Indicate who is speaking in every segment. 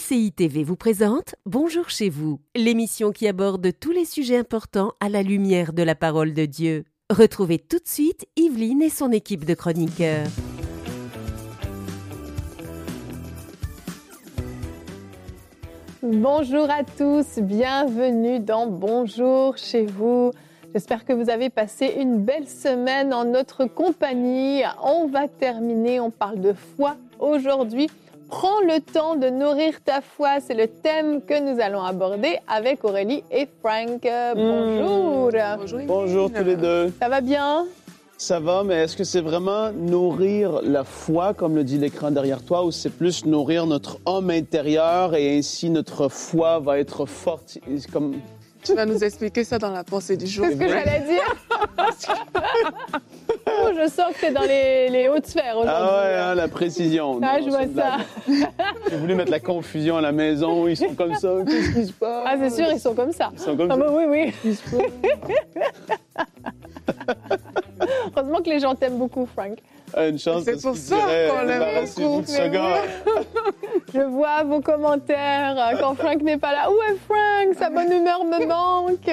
Speaker 1: MCI TV vous présente Bonjour chez vous, l'émission qui aborde tous les sujets importants à la lumière de la parole de Dieu. Retrouvez tout de suite Yveline et son équipe de chroniqueurs.
Speaker 2: Bonjour à tous, bienvenue dans Bonjour chez vous. J'espère que vous avez passé une belle semaine en notre compagnie. On va terminer, on parle de foi aujourd'hui. Prends le temps de nourrir ta foi, c'est le thème que nous allons aborder avec Aurélie et Frank. Bonjour.
Speaker 3: Bonjour, Bonjour tous les deux.
Speaker 2: Ça va bien?
Speaker 3: Ça va, mais est-ce que c'est vraiment nourrir la foi, comme le dit l'écran derrière toi, ou c'est plus nourrir notre homme intérieur et ainsi notre foi va être forte comme...
Speaker 4: Tu vas nous expliquer ça dans la pensée du jour.
Speaker 2: C'est ce que j'allais dire. oh, je sens que tu es dans les, les, hautes sphères aujourd'hui.
Speaker 3: Ah ouais, hein, la précision.
Speaker 2: Ah, je vois ça.
Speaker 3: J'ai voulu mettre la confusion à la maison. Ils sont comme ça. Qu'est-ce qui se passe?
Speaker 2: Ah, c'est sûr, ils sont comme ça.
Speaker 3: Ils sont comme
Speaker 2: ah,
Speaker 3: ça.
Speaker 2: Bah, oui, oui. Heureusement que les gens t'aiment beaucoup, Frank.
Speaker 3: Ah, une chance.
Speaker 4: C'est pour ça qu'on l'aime beaucoup.
Speaker 2: Je vois vos commentaires euh, quand Frank n'est pas là. Où est Frank? Sa bonne humeur me manque.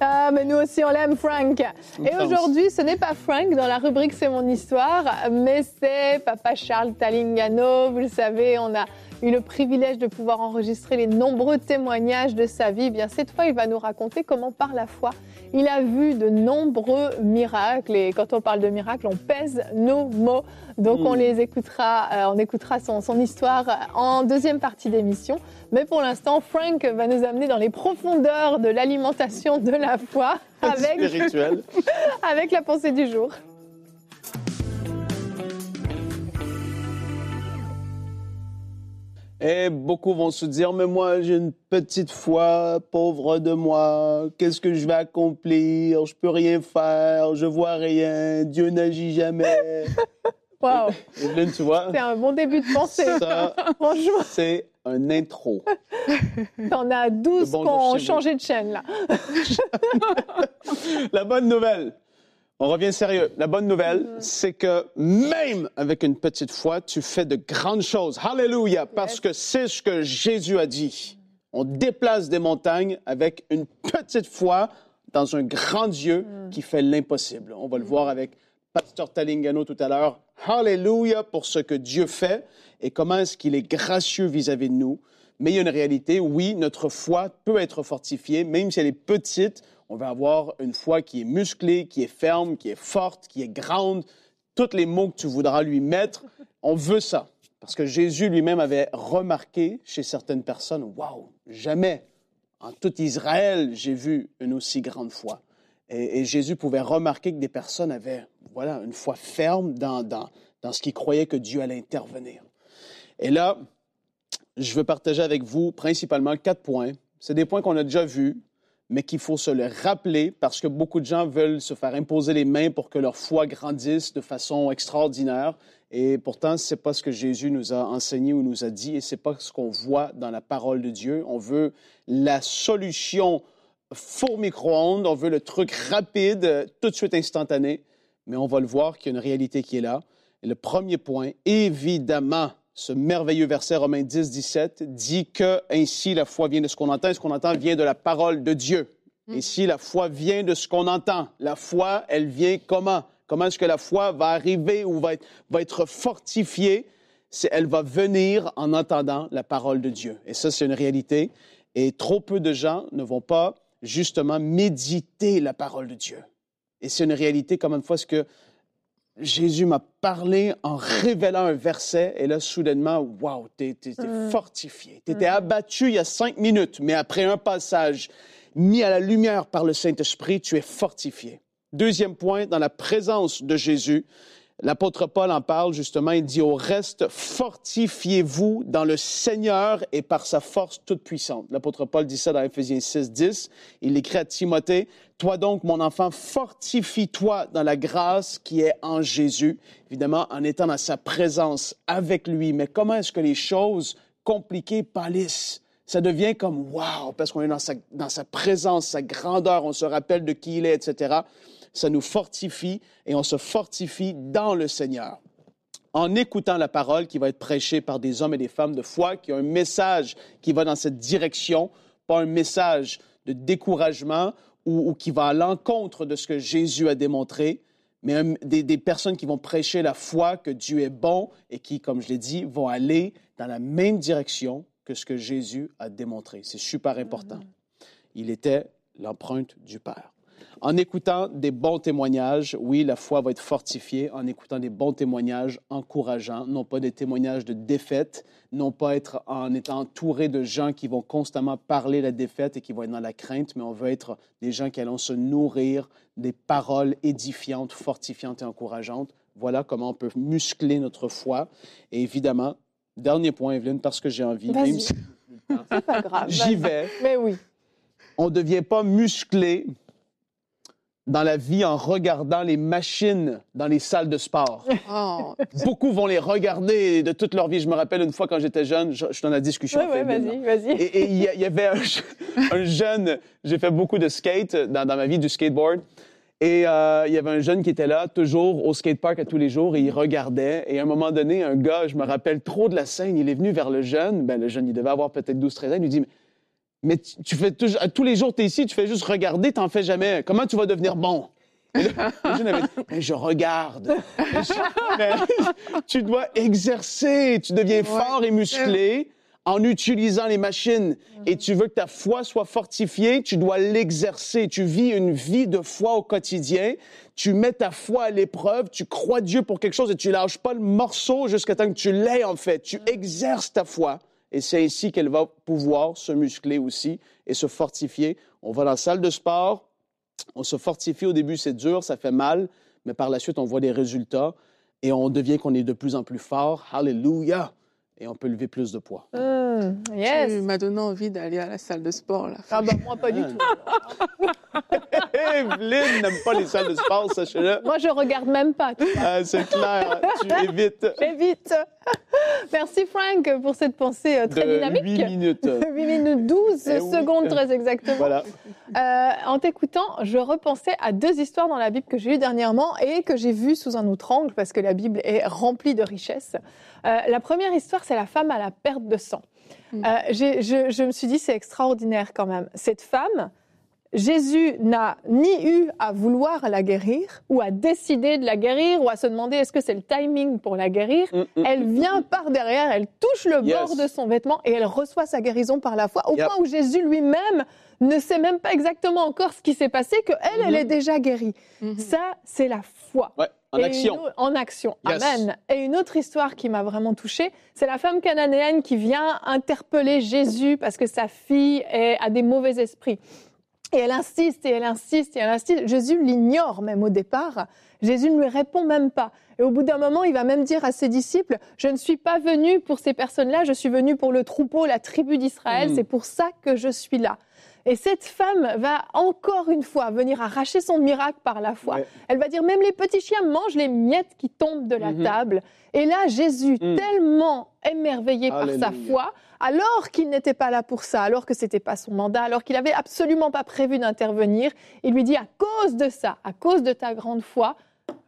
Speaker 2: Ah, mais nous aussi, on l'aime, Frank. Et aujourd'hui, ce n'est pas Frank dans la rubrique C'est mon histoire, mais c'est Papa Charles Talingano. Vous le savez, on a eu le privilège de pouvoir enregistrer les nombreux témoignages de sa vie. Eh bien, cette fois, il va nous raconter comment, par la foi, il a vu de nombreux miracles. Et quand on parle de miracles, on pèse nos mots. Donc, on les écoutera, euh, on écoutera son, son histoire en deuxième partie d'émission. Mais pour l'instant, Frank va nous amener dans les profondeurs de l'alimentation de la foi avec, avec la pensée du jour.
Speaker 3: Et beaucoup vont se dire, mais moi, j'ai une petite foi, pauvre de moi, qu'est-ce que je vais accomplir? Je peux rien faire, je vois rien, Dieu n'agit jamais.
Speaker 2: Wow.
Speaker 3: Evelyne, tu vois?
Speaker 2: C'est un bon début de pensée.
Speaker 3: Ça,
Speaker 2: Franchement.
Speaker 3: c'est un intro.
Speaker 2: T'en as 12 qui ont changé de chaîne, là.
Speaker 3: La bonne nouvelle, on revient sérieux. La bonne nouvelle, c'est que même avec une petite foi, tu fais de grandes choses. Hallelujah! Parce que c'est ce que Jésus a dit. On déplace des montagnes avec une petite foi dans un grand Dieu qui fait l'impossible. On va le voir avec Pasteur Talingano tout à l'heure. Hallelujah pour ce que Dieu fait et comment est-ce qu'il est gracieux vis-à-vis de nous. Mais il y a une réalité, oui, notre foi peut être fortifiée, même si elle est petite, on va avoir une foi qui est musclée, qui est ferme, qui est forte, qui est grande. Tous les mots que tu voudras lui mettre, on veut ça. Parce que Jésus lui-même avait remarqué chez certaines personnes, Waouh, jamais en tout Israël j'ai vu une aussi grande foi. Et, Jésus pouvait remarquer que des personnes avaient voilà, une foi ferme dans, dans, dans ce qu'ils croyaient que Dieu allait intervenir. Et là, je veux partager avec vous principalement quatre points. C'est des points qu'on a déjà vus, mais qu'il faut se le rappeler parce que beaucoup de gens veulent se faire imposer les mains pour que leur foi grandisse de façon extraordinaire. Et pourtant, ce n'est pas ce que Jésus nous a enseigné ou nous a dit, et ce n'est pas ce qu'on voit dans la parole de Dieu. On veut la solution four micro-ondes, on veut le truc rapide, tout de suite instantané, mais on va le voir qu'il y a une réalité qui est là. Et le premier point, évidemment, ce merveilleux verset Romains 10, 17 dit que ainsi la foi vient de ce qu'on entend et ce qu'on entend vient de la parole de Dieu. Et si la foi vient de ce qu'on entend, la foi, elle vient comment? Comment est-ce que la foi va arriver ou va être, va être fortifiée? Elle va venir en entendant la parole de Dieu? Et ça, c'est une réalité. Et trop peu de gens ne vont pas justement méditer la parole de Dieu. Et c'est une réalité, comme une fois, ce que Jésus m'a parlé en révélant un verset, et là, soudainement, waouh, t'es
Speaker 2: Mm.
Speaker 3: fortifié. T'étais abattu il y a cinq minutes, mais après un passage mis à la lumière par le Saint-Esprit, tu es fortifié. Deuxième point, dans la présence de Jésus, l'apôtre Paul en parle justement, il dit au reste, fortifiez-vous dans le Seigneur et par sa force toute puissante. L'apôtre Paul dit ça dans Ephésiens 6, 10. Il écrit à Timothée, toi donc, mon enfant, fortifie-toi dans la grâce qui est en Jésus, évidemment en étant dans sa présence avec lui. Mais comment est-ce que les choses compliquées pâlissent? Ça devient comme wow, parce qu'on est dans sa, dans sa présence, sa grandeur, on se rappelle de qui il est, etc. Ça nous fortifie et on se fortifie dans le Seigneur. en écoutant la parole qui va être prêchée par des hommes et des femmes de foi, qui ont un message qui va dans cette direction, pas un message de découragement ou, ou qui va à l'encontre de ce que Jésus a démontré, mais un- des, des personnes qui vont prêcher la foi que Dieu est bon et qui, comme je l'ai dit, vont aller dans la même direction que ce que Jésus a démontré. C'est super important. Il était l'empreinte du Père. En écoutant des bons témoignages, oui, la foi va être fortifiée en écoutant des bons témoignages encourageants, non pas des témoignages de défaite, non pas être en étant entouré de gens qui vont constamment parler la défaite et qui vont être dans la crainte, mais on veut être des gens qui allons se nourrir des paroles édifiantes, fortifiantes et encourageantes. Voilà comment on peut muscler notre foi. Et évidemment, dernier point, Evelyne, parce que j'ai envie, même si
Speaker 2: C'est pas grave.
Speaker 3: j'y vais,
Speaker 2: Mais oui.
Speaker 3: on ne devient pas musclé dans la vie en regardant les machines dans les salles de sport.
Speaker 4: Oh,
Speaker 3: Beaucoup vont les regarder de toute leur vie. Je me rappelle une fois quand j'étais jeune, je, suis dans la discussion.
Speaker 2: Oui, oui, vas-y, vas-y.
Speaker 3: et il y, avait un, un jeune, j'ai fait beaucoup de skate dans, dans ma vie, du skateboard. Et euh, il y avait un jeune qui était là, toujours au skatepark à tous les jours, et il regardait. Et à un moment donné, un gars, je me rappelle trop de la scène, il est venu vers le jeune. Ben, le jeune, il devait avoir peut-être 12-13 ans. Il lui dit, mais tu, tu fais toujours, tous les jours, tu es ici, tu fais juste regarder, t'en fais jamais. Comment tu vas devenir bon? Et là, le jeune avait dit, Mais je regarde. Mais je- mais tu dois exercer, tu deviens fort et musclé en utilisant les machines. Et tu veux que ta foi soit fortifiée, tu dois l'exercer. Tu vis une vie de foi au quotidien. Tu mets ta foi à l'épreuve, tu crois Dieu pour quelque chose et tu lâches pas le morceau jusqu'à temps que tu l'aies en fait. Tu exerces ta foi. Et c'est ainsi qu'elle va pouvoir se muscler aussi et se fortifier. On va dans la salle de sport, on se fortifie au début, c'est dur, ça fait mal, mais par la suite, on voit des résultats et on devient qu'on est de plus en plus fort. Hallelujah! Et on peut lever plus de poids.
Speaker 2: Hum,
Speaker 4: tu
Speaker 2: yes.
Speaker 4: m'as donné envie d'aller à la salle de sport, là.
Speaker 2: Ah bah moi pas du
Speaker 3: Ah.
Speaker 2: tout.
Speaker 3: Evelyne n'aime pas les salles de sport, sachez-le.
Speaker 2: Moi je regarde même pas.
Speaker 3: Ah, c'est clair, tu évites
Speaker 2: J'évite. Merci Frank pour cette pensée euh, très
Speaker 3: de
Speaker 2: dynamique.
Speaker 3: 8 minutes.
Speaker 2: 8 minutes 12
Speaker 3: Eh oui.
Speaker 2: secondes très exactement.
Speaker 3: Voilà.
Speaker 2: Euh, en t'écoutant, je repensais à deux histoires dans la Bible que j'ai lues dernièrement et que j'ai vues sous un autre angle parce que la Bible est remplie de richesses. Euh, la première histoire, c'est la femme à la perte de sang.
Speaker 4: Mm.
Speaker 2: Euh, je, je me suis dit, c'est extraordinaire quand même. Cette femme, Jésus n'a ni eu à vouloir la guérir ou à décider de la guérir ou à se demander est-ce que c'est le timing pour la guérir?
Speaker 3: Mm, mm.
Speaker 2: Elle vient par derrière, elle touche le
Speaker 3: Yes.
Speaker 2: bord de son vêtement et elle reçoit sa guérison par la foi, au
Speaker 3: Yep.
Speaker 2: point où Jésus lui-même ne sait même pas exactement encore ce qui s'est passé, que elle, elle est déjà guérie.
Speaker 4: Mhm.
Speaker 2: Ça, c'est la foi.
Speaker 3: Ouais, en
Speaker 2: Et une
Speaker 3: action.
Speaker 2: au- en action.
Speaker 3: Yes.
Speaker 2: Amen. Et une autre histoire qui m'a vraiment touchée, c'est la femme cananéenne qui vient interpeller Jésus parce que sa fille est- a des mauvais esprits. Et elle insiste et elle insiste et elle insiste. Jésus l'ignore même au départ. Jésus ne lui répond même pas. Et au bout d'un moment, il va même dire à ses disciples, je ne suis pas venu pour ces personnes-là, je suis venu pour le troupeau, la tribu d'Israël,
Speaker 3: Mm.
Speaker 2: c'est pour ça que je suis là. Et cette femme va encore une fois venir arracher son miracle par la foi.
Speaker 3: Ouais.
Speaker 2: Elle va dire même les petits chiens mangent les miettes qui tombent de la
Speaker 3: Mhm.
Speaker 2: table. Et là, Jésus,
Speaker 3: Mm.
Speaker 2: tellement émerveillé par sa foi, alors qu'il n'était pas là pour ça, alors que c'était pas son mandat, alors qu'il avait absolument pas prévu d'intervenir, il lui dit à cause de ça, à cause de ta grande foi,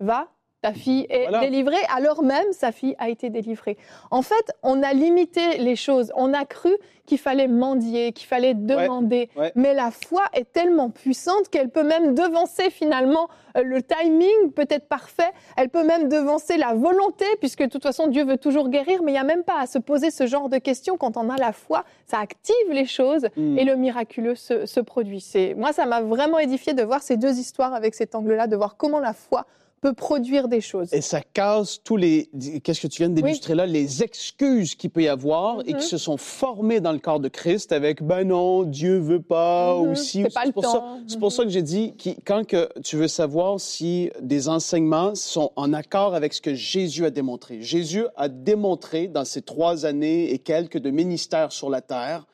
Speaker 2: va, ta fille est
Speaker 3: Voilà.
Speaker 2: délivrée, alors même sa fille a été délivrée. En fait, on a limité les choses, on a cru qu'il fallait mendier, qu'il fallait demander,
Speaker 3: ouais.
Speaker 2: mais la foi est tellement puissante qu'elle peut même devancer finalement euh, le timing peut-être parfait, elle peut même devancer la volonté, puisque de toute façon Dieu veut toujours guérir, mais il n'y a même pas à se poser ce genre de questions quand on a la foi, ça active les choses
Speaker 3: Mm.
Speaker 2: et le miraculeux se, se produit. Moi, ça m'a vraiment édifié de voir ces deux histoires avec cet angle-là, de voir comment la foi peut produire des choses.
Speaker 3: Et ça casse tous les. Qu'est-ce que tu viens d'illustrer là? Les excuses qu'il peut y avoir et
Speaker 2: Mhm.
Speaker 3: qui se sont formées dans le corps de Christ avec ben non, Dieu veut pas,
Speaker 2: Mhm.
Speaker 3: ou si.
Speaker 2: C'est
Speaker 3: pour
Speaker 2: temps.
Speaker 3: ça, c'est pour ça que j'ai dit, qui- quand que tu veux savoir si des enseignements sont en accord avec ce que Jésus a démontré. Jésus a démontré dans ces trois années et quelques de ministère sur la terre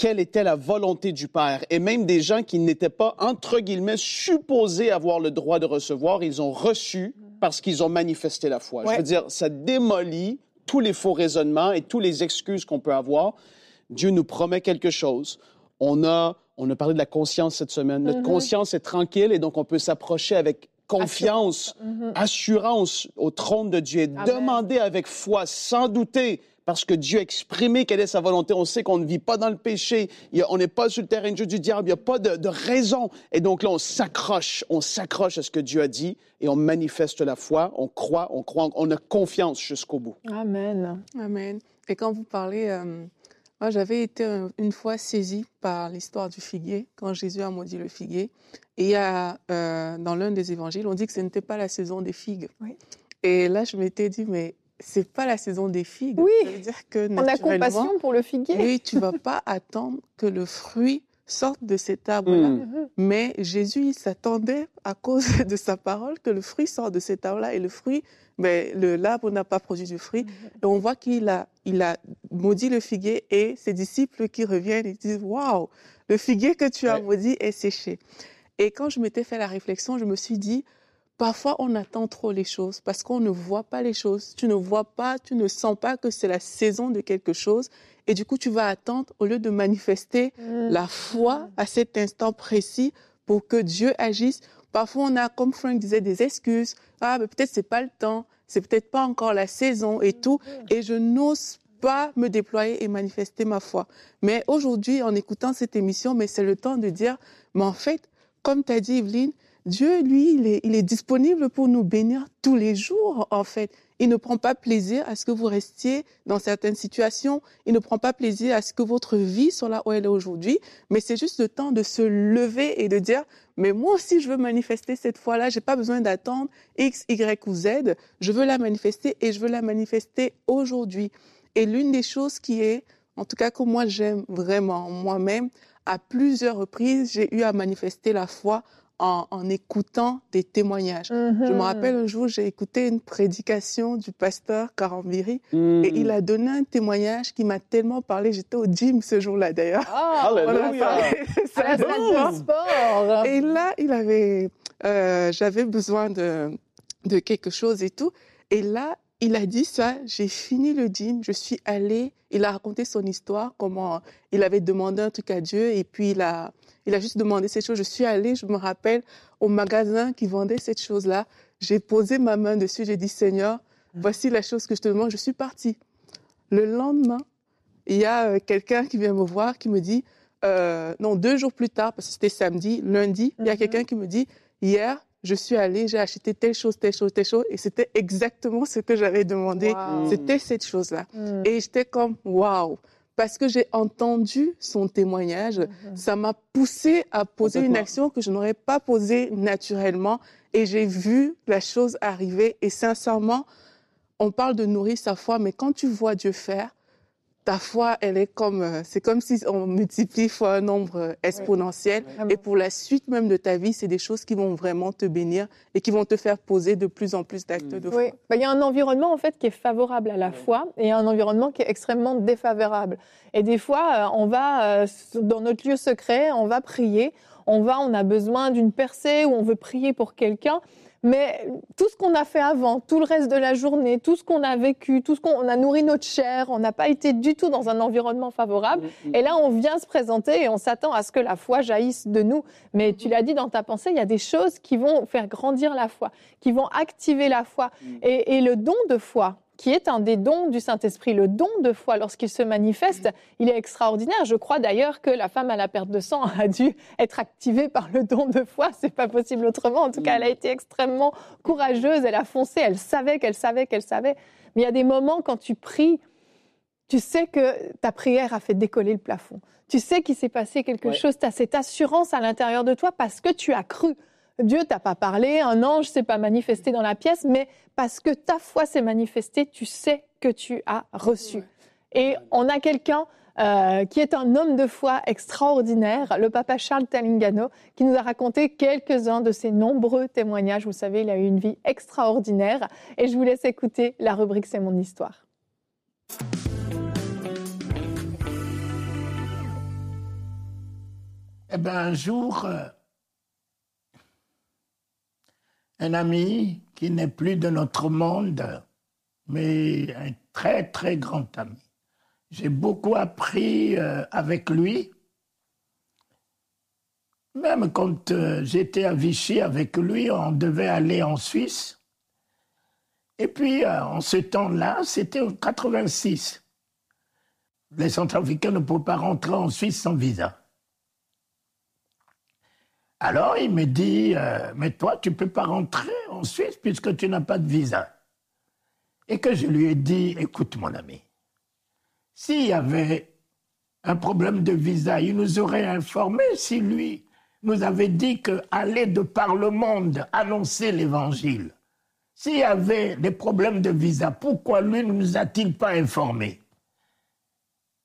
Speaker 3: quelle était la volonté du Père. Et même des gens qui n'étaient pas, entre guillemets, supposés avoir le droit de recevoir, ils ont reçu parce qu'ils ont manifesté la foi. Je veux dire, ça démolit tous les faux raisonnements et tous les excuses qu'on peut avoir. Dieu nous promet quelque chose. On a, on a parlé de la conscience cette semaine. Notre
Speaker 2: Mhm.
Speaker 3: conscience est tranquille et donc on peut s'approcher avec confiance, assurance au trône de Dieu.
Speaker 2: Amen.
Speaker 3: Demander avec foi, sans douter, parce que Dieu a exprimé quelle est sa volonté. On sait qu'on ne vit pas dans le péché. On n'est pas sur le terrain de jeu du diable. Il n'y a pas de, de raison. Et donc là, on s'accroche. On s'accroche à ce que Dieu a dit et on manifeste la foi. On croit, on croit, on a confiance jusqu'au bout.
Speaker 2: Amen.
Speaker 4: Amen. Et quand vous parlez, euh, moi j'avais été euh, une fois saisie par l'histoire du figuier, quand Jésus a maudit le figuier. Et il y a, euh, dans l'un des évangiles, on dit que ce n'était pas la saison des figues.
Speaker 2: Oui.
Speaker 4: Et là, je m'étais dit, mais c'est pas la saison des figues.
Speaker 2: Oui.
Speaker 4: Ça veut dire que
Speaker 2: On a compassion pour le figuier.
Speaker 4: oui, tu vas pas attendre que le fruit sorte de cet arbre-là.
Speaker 3: Mm.
Speaker 2: Mhm.
Speaker 4: Mais Jésus, il s'attendait, à cause de sa parole, que le fruit sorte de cet arbre-là. Et le fruit, ben, le, l'arbre n'a pas produit de fruit. Et on voit qu'il a, il a maudit le figuier et ses disciples qui reviennent et disent Waouh, le figuier que tu as
Speaker 3: Ouais.
Speaker 4: maudit est séché. Et quand je m'étais fait la réflexion, je me suis dit Parfois, on attend trop les choses parce qu'on ne voit pas les choses. Tu ne vois pas, tu ne sens pas que c'est la saison de quelque chose. Et du coup, tu vas attendre au lieu de manifester
Speaker 2: Mhm.
Speaker 4: la foi à cet instant précis pour que Dieu agisse. Parfois, on a, comme Frank disait, des excuses. Ah, mais peut-être c'est pas le temps, c'est peut-être pas encore la saison et tout. Et je n'ose pas me déployer et manifester ma foi. Mais aujourd'hui, en écoutant cette émission, mais c'est le temps de dire, mais en fait, comme tu as dit, Evelyne, Dieu, lui, il est, disponible pour nous bénir tous les jours, en fait. Il ne prend pas plaisir à ce que vous restiez dans certaines situations. Il ne prend pas plaisir à ce que votre vie soit là où elle est aujourd'hui. Mais c'est juste le temps de se lever et de dire, mais moi aussi, je veux manifester cette foi-là. J'ai pas besoin d'attendre X, Y ou Z. Je veux la manifester et je veux la manifester aujourd'hui. Et l'une des choses qui est, en tout cas que moi j'aime vraiment moi-même, à plusieurs reprises, j'ai eu à manifester la foi en, en écoutant des témoignages. Je me
Speaker 2: Mhm.
Speaker 4: rappelle un jour, j'ai écouté une prédication du pasteur Karambiri
Speaker 3: Mm.
Speaker 4: et il a donné un témoignage qui m'a tellement parlé. J'étais au gym ce jour-là d'ailleurs.
Speaker 2: Ah,
Speaker 4: a
Speaker 3: Alléluia.
Speaker 4: de
Speaker 2: sport.
Speaker 4: Et là, il avait, euh, j'avais besoin de, de quelque chose et tout. Et là, il a dit ça, j'ai fini le gym, je suis allée, il a raconté son histoire, comment il avait demandé un truc à Dieu et puis il a, il a juste demandé cette chose. Je suis allée, je me rappelle, au magasin qui vendait cette chose-là. J'ai posé ma main dessus, j'ai dit, Seigneur, voici la chose que je te demande. Je suis partie. Le lendemain, il y a euh, quelqu'un qui vient me voir, qui me dit, euh, non, deux jours plus tard, parce que c'était samedi, lundi, il y a
Speaker 2: Mhm.
Speaker 4: quelqu'un qui me dit, hier, je suis allée, j'ai acheté telle chose, telle chose, telle chose, et c'était exactement ce que j'avais demandé.
Speaker 2: Wow.
Speaker 4: C'était cette chose-là.
Speaker 2: Mhm.
Speaker 4: Et j'étais comme, waouh, parce que j'ai entendu son témoignage,
Speaker 2: Mhm.
Speaker 4: ça m'a poussé à poser une action que je n'aurais pas posée naturellement, et j'ai vu la chose arriver, et sincèrement, on parle de nourrir sa foi, mais quand tu vois Dieu faire, ta foi, elle est comme, euh, c'est comme si on multiplie fois un nombre euh, exponentiel. Et pour la suite même de ta vie, c'est des choses qui vont vraiment te bénir et qui vont te faire poser de plus en plus d'actes de foi.
Speaker 2: Oui, Bah, il y a un environnement en fait qui est favorable à la foi et un environnement qui est extrêmement défavorable. Et des fois, euh, on va euh, dans notre lieu secret, on va prier, on va, on a besoin d'une percée ou on veut prier pour quelqu'un. Mais tout ce qu'on a fait avant, tout le reste de la journée, tout ce qu'on a vécu, tout ce qu'on on a nourri notre chair, on n'a pas été du tout dans un environnement favorable.
Speaker 3: Mm,
Speaker 2: Et là, on vient se présenter et on s'attend à ce que la foi jaillisse de nous. Mais tu l'as dit dans ta pensée, il y a des choses qui vont faire grandir la foi, qui vont activer la foi. Et, et le don de foi, qui est un des dons du Saint-Esprit, le don de foi, lorsqu'il se manifeste, il est extraordinaire. Je crois d'ailleurs que la femme à la perte de sang a dû être activée par le don de foi. C'est pas possible autrement. En tout cas, elle a été extrêmement courageuse. Elle a foncé. Elle savait qu'elle savait qu'elle savait. Mais il y a des moments quand tu pries, tu sais que ta prière a fait décoller le plafond. Tu sais qu'il s'est passé quelque
Speaker 3: Ouais.
Speaker 2: chose. Tu as cette assurance à l'intérieur de toi parce que tu as cru. Dieu t'a pas parlé, un ange s'est pas manifesté dans la pièce, mais parce que ta foi s'est manifestée, tu sais que tu as reçu. Et on a quelqu'un euh, qui est un homme de foi extraordinaire, le papa Charles Talingano, qui nous a raconté quelques-uns de ses nombreux témoignages. Vous savez, il a eu une vie extraordinaire. Et je vous laisse écouter la rubrique C'est mon histoire.
Speaker 5: Eh bien, un jour, euh, un ami qui n'est plus de notre monde, mais un très, très grand ami. J'ai beaucoup appris euh, avec lui. Même quand euh, j'étais à Vichy avec lui, on devait aller en Suisse. Et puis, euh, en ce temps-là, c'était en 86. Les Centrafricains ne peuvent pas rentrer en Suisse sans visa. Alors, il me dit, euh, mais toi, tu ne peux pas rentrer en Suisse puisque tu n'as pas de visa. Et que je lui ai dit, écoute mon ami, s'il y avait un problème de visa, il nous aurait informé si lui nous avait dit qu'aller de par le monde annoncer l'évangile. S'il y avait des problèmes de visa, pourquoi lui ne nous a-t-il pas informés?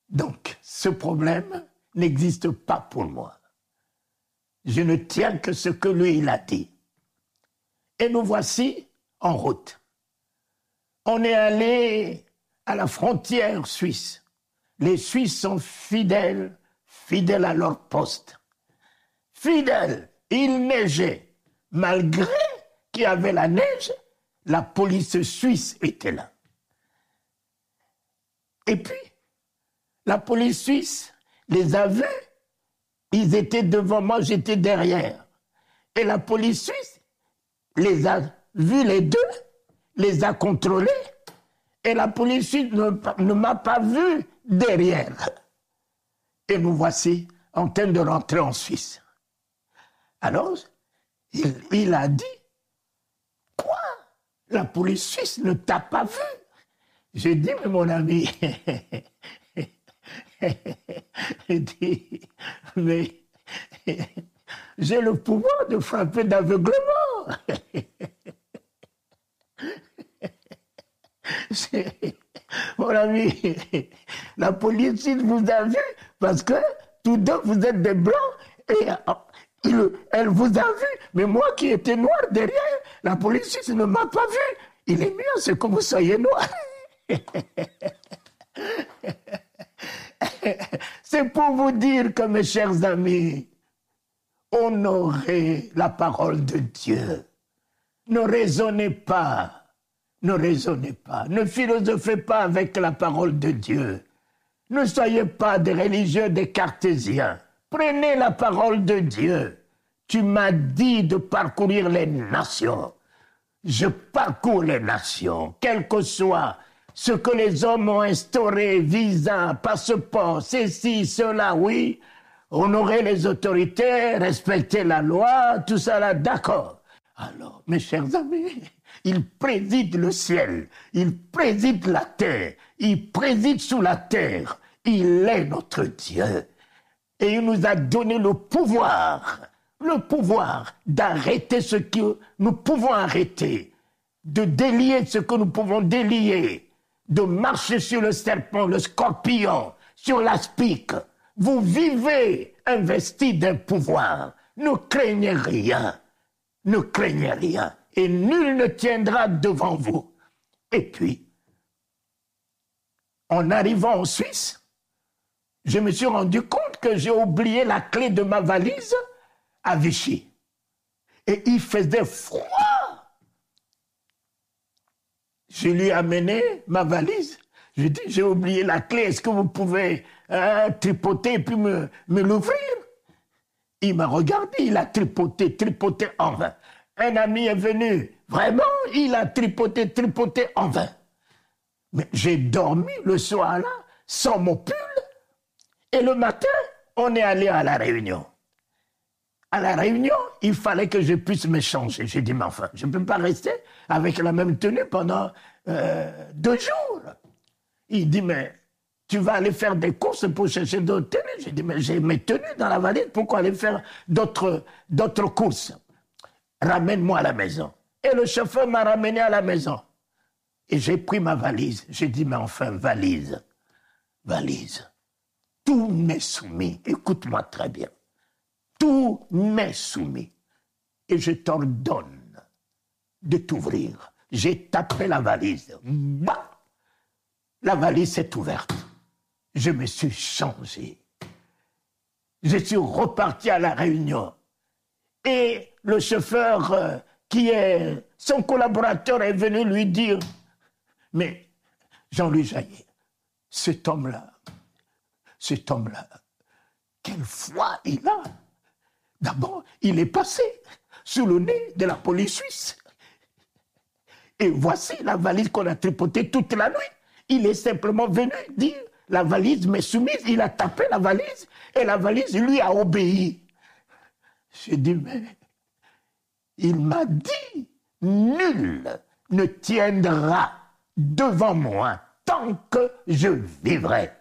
Speaker 5: Donc, ce problème n'existe pas pour moi. Je ne tiens que ce que lui, il a dit. Et nous voici en route. On est allé à la frontière suisse. Les Suisses sont fidèles, fidèles à leur poste. Fidèles, il neigeait. Malgré qu'il y avait la neige, la police suisse était là. Et puis, la police suisse les avait ils étaient devant moi, j'étais derrière. Et la police suisse les a vus les deux, les a contrôlés, et la police suisse ne, m'a pas vu derrière. Et nous voici en train de rentrer en Suisse. Alors, il, il a dit, quoi? La police suisse ne t'a pas vu? J'ai dit, mais mon ami, dit, mais j'ai le pouvoir de frapper d'aveuglement. Mon ami, la police vous a vu parce que tous deux vous êtes des blancs et euh, elle vous a vu. Mais moi qui étais noir derrière, la police ne m'a pas vu. Il est mieux, c'est que vous soyez noir. C'est pour vous dire que, mes chers amis, honorez la parole de Dieu. Ne raisonnez pas, ne raisonnez pas, ne philosophez pas avec la parole de Dieu. Ne soyez pas des religieux, des cartésiens. Prenez la parole de Dieu. Tu m'as dit de parcourir les nations. Je parcours les nations, quel que soit ce que les hommes ont instauré, visa, passeport, ceci, cela, oui, honorer les autorités, respecter la loi, tout ça là, d'accord. Alors, mes chers amis, il préside le ciel, il préside la terre, il préside sous la terre, il est notre Dieu. Et il nous a donné le pouvoir, le pouvoir d'arrêter ce que nous pouvons arrêter, de délier ce que nous pouvons délier, de marcher sur le serpent, le scorpion, sur l'aspic. Vous vivez investi d'un pouvoir. Ne craignez rien. Ne craignez rien. Et nul ne tiendra devant vous. Et puis, en arrivant en Suisse, je me suis rendu compte que j'ai oublié la clé de ma valise à Vichy. Et il faisait froid je lui ai amené ma valise. Je dit, j'ai oublié la clé, est-ce que vous pouvez euh, tripoter et puis me, me l'ouvrir? Il m'a regardé, il a tripoté, tripoté en vain. Un ami est venu, vraiment, il a tripoté, tripoté en vain. Mais j'ai dormi le soir-là sans mon pull. Et le matin, on est allé à la réunion à la réunion, il fallait que je puisse me changer. J'ai dit, mais enfin, je ne peux pas rester avec la même tenue pendant euh, deux jours. Il dit, mais tu vas aller faire des courses pour chercher d'autres tenues. J'ai dit, mais j'ai mes tenues dans la valise, pourquoi aller faire d'autres, d'autres courses? Ramène-moi à la maison. Et le chauffeur m'a ramené à la maison. Et j'ai pris ma valise. J'ai dit, mais enfin, valise, valise. Tout m'est soumis. Écoute-moi très bien tout m'est soumis. Et je t'ordonne de t'ouvrir. J'ai tapé la valise. Bah la valise est ouverte. Je me suis changé. Je suis reparti à la réunion. Et le chauffeur euh, qui est son collaborateur est venu lui dire, mais Jean-Louis Jaillet, cet homme-là, cet homme-là, quelle foi il a D'abord, il est passé sous le nez de la police suisse. Et voici la valise qu'on a tripotée toute la nuit. Il est simplement venu dire, la valise m'est soumise, il a tapé la valise, et la valise lui a obéi. J'ai dit, mais il m'a dit, nul ne tiendra devant moi tant que je vivrai.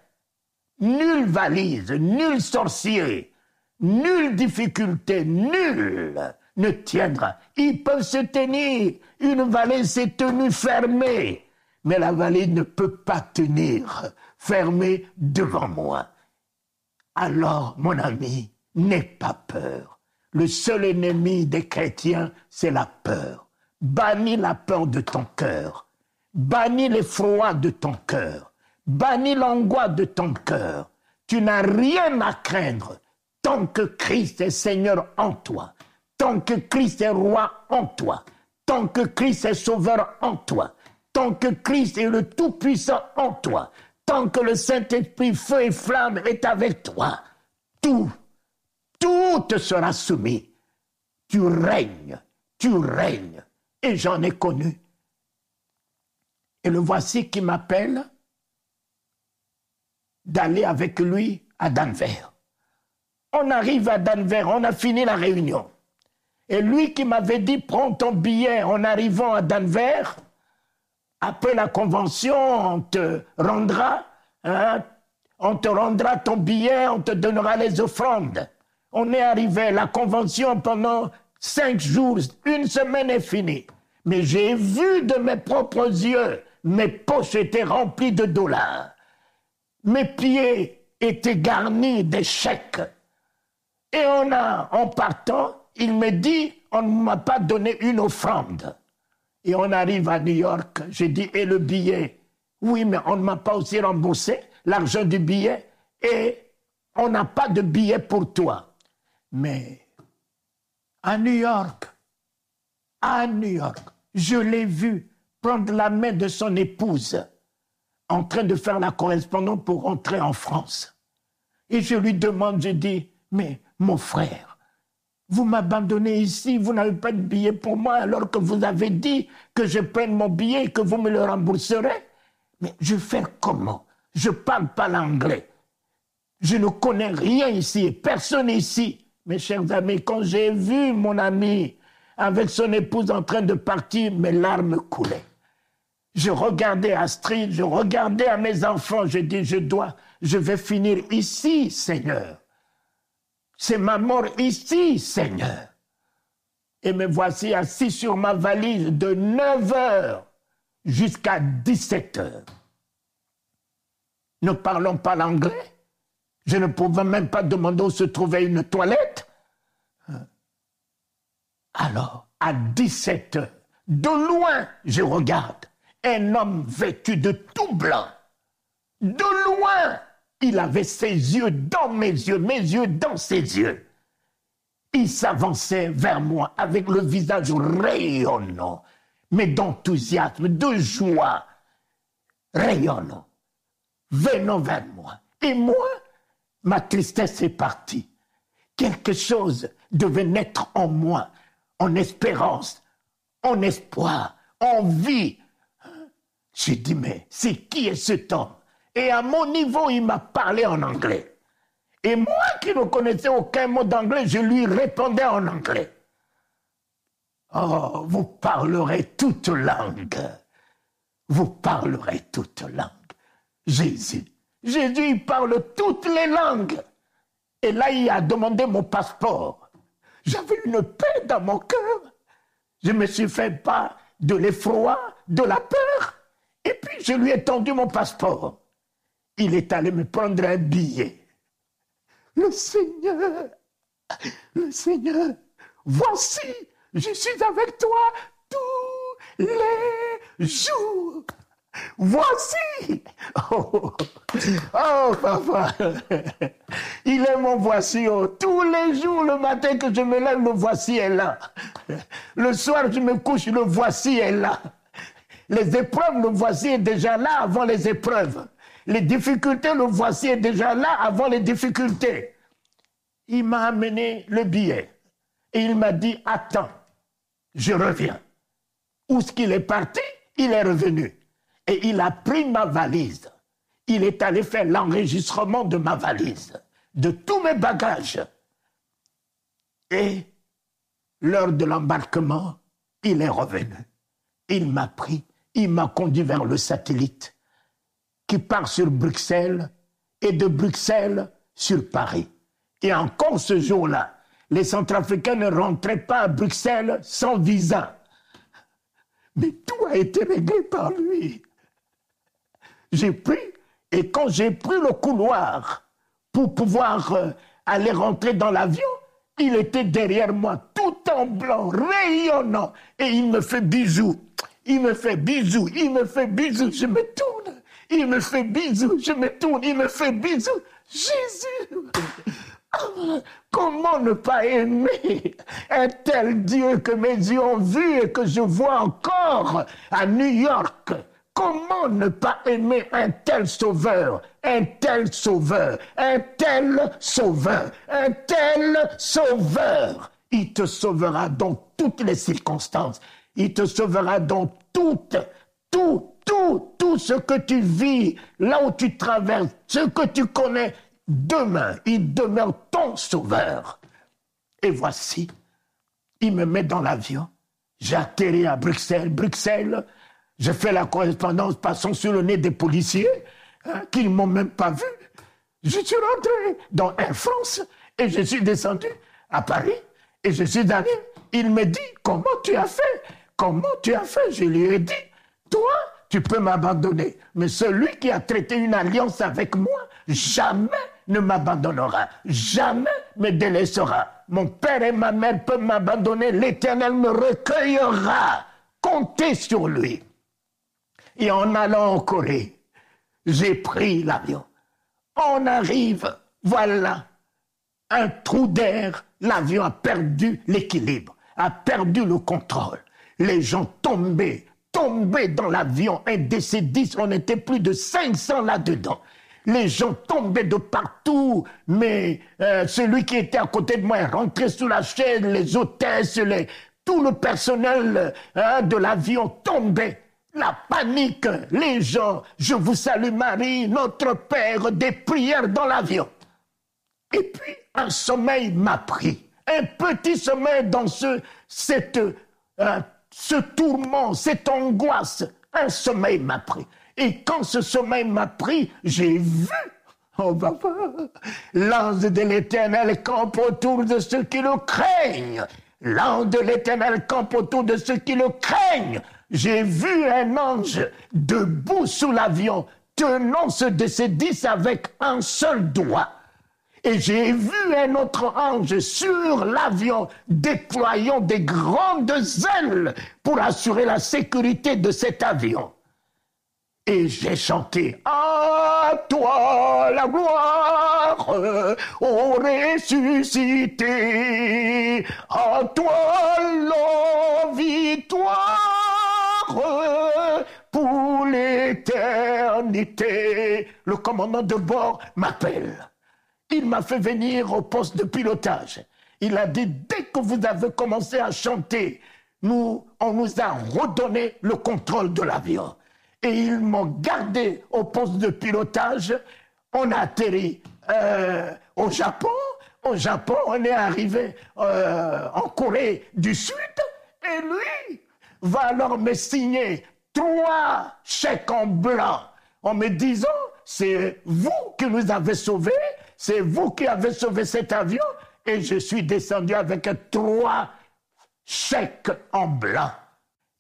Speaker 5: Nulle valise, nul sorcier, nulle difficulté, nul ne tiendra. Ils peuvent se tenir. Une valise s'est tenue fermée, mais la valise ne peut pas tenir fermée devant moi. Alors, mon ami, n'aie pas peur. Le seul ennemi des chrétiens, c'est la peur. Bannis la peur de ton cœur. Bannis l'effroi de ton cœur. Bannis l'angoisse de ton cœur. Tu n'as rien à craindre tant que Christ est Seigneur en toi, tant que Christ est roi en toi, tant que Christ est sauveur en toi, tant que Christ est le Tout-Puissant en toi, tant que le Saint-Esprit, feu et flamme est avec toi, tout, tout te sera soumis. Tu règnes, tu règnes. Et j'en ai connu. Et le voici qui m'appelle d'aller avec lui à Denver. On arrive à Denver, on a fini la réunion. Et lui qui m'avait dit, prends ton billet en arrivant à Denver, après la convention, on te rendra, hein, on te rendra ton billet, on te donnera les offrandes. On est arrivé, la convention pendant cinq jours, une semaine est finie. Mais j'ai vu de mes propres yeux, mes poches étaient remplies de dollars. Mes pieds étaient garnis chèques. Et on a, en partant, il me dit, on ne m'a pas donné une offrande. Et on arrive à New York, j'ai dit, et le billet? Oui, mais on ne m'a pas aussi remboursé l'argent du billet et on n'a pas de billet pour toi. Mais à New York, à New York, je l'ai vu prendre la main de son épouse en train de faire la correspondance pour rentrer en France. Et je lui demande, je dis, mais mon frère, vous m'abandonnez ici, vous n'avez pas de billet pour moi alors que vous avez dit que je prenne mon billet et que vous me le rembourserez. Mais je fais comment? Je ne parle pas l'anglais. Je ne connais rien ici, personne ici. Mes chers amis, quand j'ai vu mon ami avec son épouse en train de partir, mes larmes coulaient. Je regardais Astrid, je regardais à mes enfants, je dis, je dois, je vais finir ici, Seigneur. C'est ma mort ici, Seigneur. Et me voici assis sur ma valise de 9 heures jusqu'à 17 heures. Ne parlons pas l'anglais. Je ne pouvais même pas demander où se trouvait une toilette. Alors, à 17 heures, de loin, je regarde un homme vêtu de tout blanc. De loin, il avait ses yeux dans mes yeux, mes yeux dans ses yeux. Il s'avançait vers moi avec le visage rayonnant, mais d'enthousiasme, de joie, rayonnant, venant vers moi. Et moi, ma tristesse est partie. Quelque chose devait naître en moi, en espérance, en espoir, en vie. J'ai dit, mais c'est qui est cet homme? Et à mon niveau, il m'a parlé en anglais. Et moi qui ne connaissais aucun mot d'anglais, je lui répondais en anglais. Oh, vous parlerez toute langue. Vous parlerez toute langue. Jésus. Jésus, il parle toutes les langues. Et là, il a demandé mon passeport. J'avais une paix dans mon cœur. Je me suis fait pas de l'effroi, de la peur. Et puis, je lui ai tendu mon passeport il est allé me prendre un billet. Le Seigneur, le Seigneur, voici, je suis avec toi tous les jours. Voici. Oh, oh, papa. Il est mon voici. Oh. Tous les jours, le matin que je me lève, le voici est là. Le soir, je me couche, le voici est là. Les épreuves, le voici est déjà là avant les épreuves. Les difficultés, le voici déjà là avant les difficultés. il m'a amené le billet. Et il m'a dit, attends, je reviens. Où est-ce qu'il est parti? Il est revenu. Et il a pris ma valise. Il est allé faire l'enregistrement de ma valise, de tous mes bagages. Et l'heure de l'embarquement, il est revenu. Il m'a pris, il m'a conduit vers le satellite qui part sur Bruxelles et de Bruxelles sur Paris. Et encore ce jour-là, les Centrafricains ne rentraient pas à Bruxelles sans visa. Mais tout a été réglé par lui. J'ai pris, et quand j'ai pris le couloir pour pouvoir euh, aller rentrer dans l'avion, il était derrière moi, tout en blanc, rayonnant, et il me fait bisous. Il me fait bisous, il me fait bisous, je me tourne, il me fait bisous, je me tourne, il me fait bisous. Jésus Comment ne pas aimer un tel Dieu que mes yeux ont vu et que je vois encore à New York? Comment ne pas aimer un tel sauveur, un tel sauveur, un tel sauveur, un tel sauveur? Il te sauvera dans toutes les circonstances. Il te sauvera dans toutes, tout, tout, tout ce que tu vis, là où tu traverses, ce que tu connais. Demain, il demeure ton sauveur. Et voici, il me met dans l'avion. J'atterris à Bruxelles. Bruxelles, j'ai fait la correspondance passant sur le nez des policiers hein, qui ne m'ont même pas vu. Je suis rentré dans Air France et je suis descendu à Paris et je suis allé. Il me dit, comment tu as fait? Comment tu as fait? Je lui ai dit, toi, tu peux m'abandonner. Mais celui qui a traité une alliance avec moi, jamais ne m'abandonnera, jamais me délaissera. Mon père et ma mère peuvent m'abandonner, l'Éternel me recueillera. Comptez sur lui. Et en allant en Corée, j'ai pris l'avion. On arrive, voilà, un trou d'air, l'avion a perdu l'équilibre, a perdu le contrôle. Les gens tombaient, tombaient dans l'avion, un DC-10, on était plus de 500 là-dedans. Les gens tombaient de partout, mais euh, celui qui était à côté de moi est rentré sous la chaise, les hôtesses, les, tout le personnel hein, de l'avion tombait la panique, les gens, je vous salue Marie, notre Père, des prières dans l'avion. Et puis un sommeil m'a pris, un petit sommeil dans ce, cette, euh, ce tourment, cette angoisse, un sommeil m'a pris. Et quand ce sommeil m'a pris, j'ai vu, oh papa, l'ange de l'Éternel campe autour de ceux qui le craignent. L'ange de l'Éternel campe autour de ceux qui le craignent j'ai vu un ange debout sous l'avion, tenant ce de dix avec un seul doigt. Et j'ai vu un autre ange sur l'avion déployant des grandes ailes pour assurer la sécurité de cet avion. Et j'ai chanté À toi la gloire, ô ressuscité, à toi la victoire pour l'éternité. Le commandant de bord m'appelle. Il m'a fait venir au poste de pilotage. Il a dit, dès que vous avez commencé à chanter, nous, on nous a redonné le contrôle de l'avion. Et ils m'ont gardé au poste de pilotage. On a atterri euh, au Japon. Au Japon, on est arrivé euh, en Corée du Sud. Et lui, va alors me signer trois chèques en blanc en me disant, c'est vous qui nous avez sauvés, c'est vous qui avez sauvé cet avion, et je suis descendu avec trois chèques en blanc.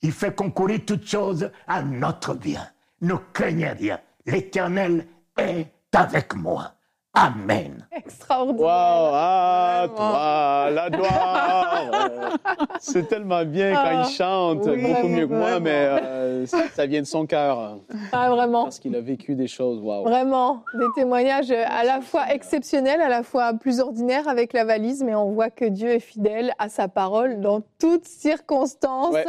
Speaker 5: Il fait concourir toutes choses à notre bien. Ne craignez rien. L'Éternel est avec moi. Amen.
Speaker 2: Extraordinaire.
Speaker 3: Wow, ah, toi, la gloire. c'est tellement bien quand il
Speaker 2: Ah,
Speaker 3: chante,
Speaker 2: oui,
Speaker 3: beaucoup mieux que moi,
Speaker 2: vraiment.
Speaker 3: mais euh, ça, ça vient de son cœur.
Speaker 2: Ah, vraiment.
Speaker 3: Parce qu'il a vécu des choses, wow.
Speaker 2: Vraiment, des témoignages à la fois exceptionnels, à la fois plus ordinaires avec la valise, mais on voit que Dieu est fidèle à sa parole dans toutes circonstances.
Speaker 3: Ouais.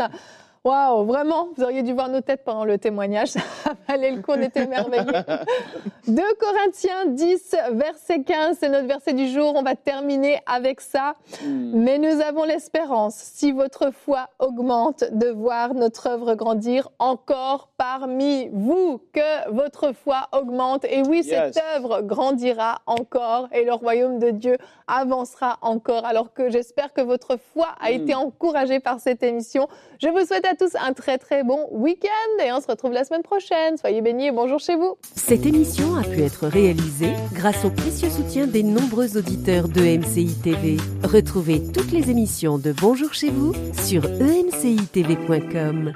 Speaker 2: Waouh, vraiment, vous auriez dû voir nos têtes pendant le témoignage. Ça valait le coup, on était merveilleux. 2 Corinthiens 10, verset 15, c'est notre verset du jour. On va terminer avec ça. Mais nous avons l'espérance, si votre foi augmente, de voir notre œuvre grandir encore parmi vous. Que votre foi augmente. Et oui,
Speaker 3: Yes.
Speaker 2: cette œuvre grandira encore et le royaume de Dieu avancera encore. Alors que j'espère que votre foi a été encouragée par cette émission. Je vous souhaite tous un très très bon week-end et on se retrouve la semaine prochaine. Soyez bénis et bonjour chez vous.
Speaker 1: Cette émission a pu être réalisée grâce au précieux soutien des nombreux auditeurs de MCI TV. Retrouvez toutes les émissions de Bonjour chez vous sur emcitv.com.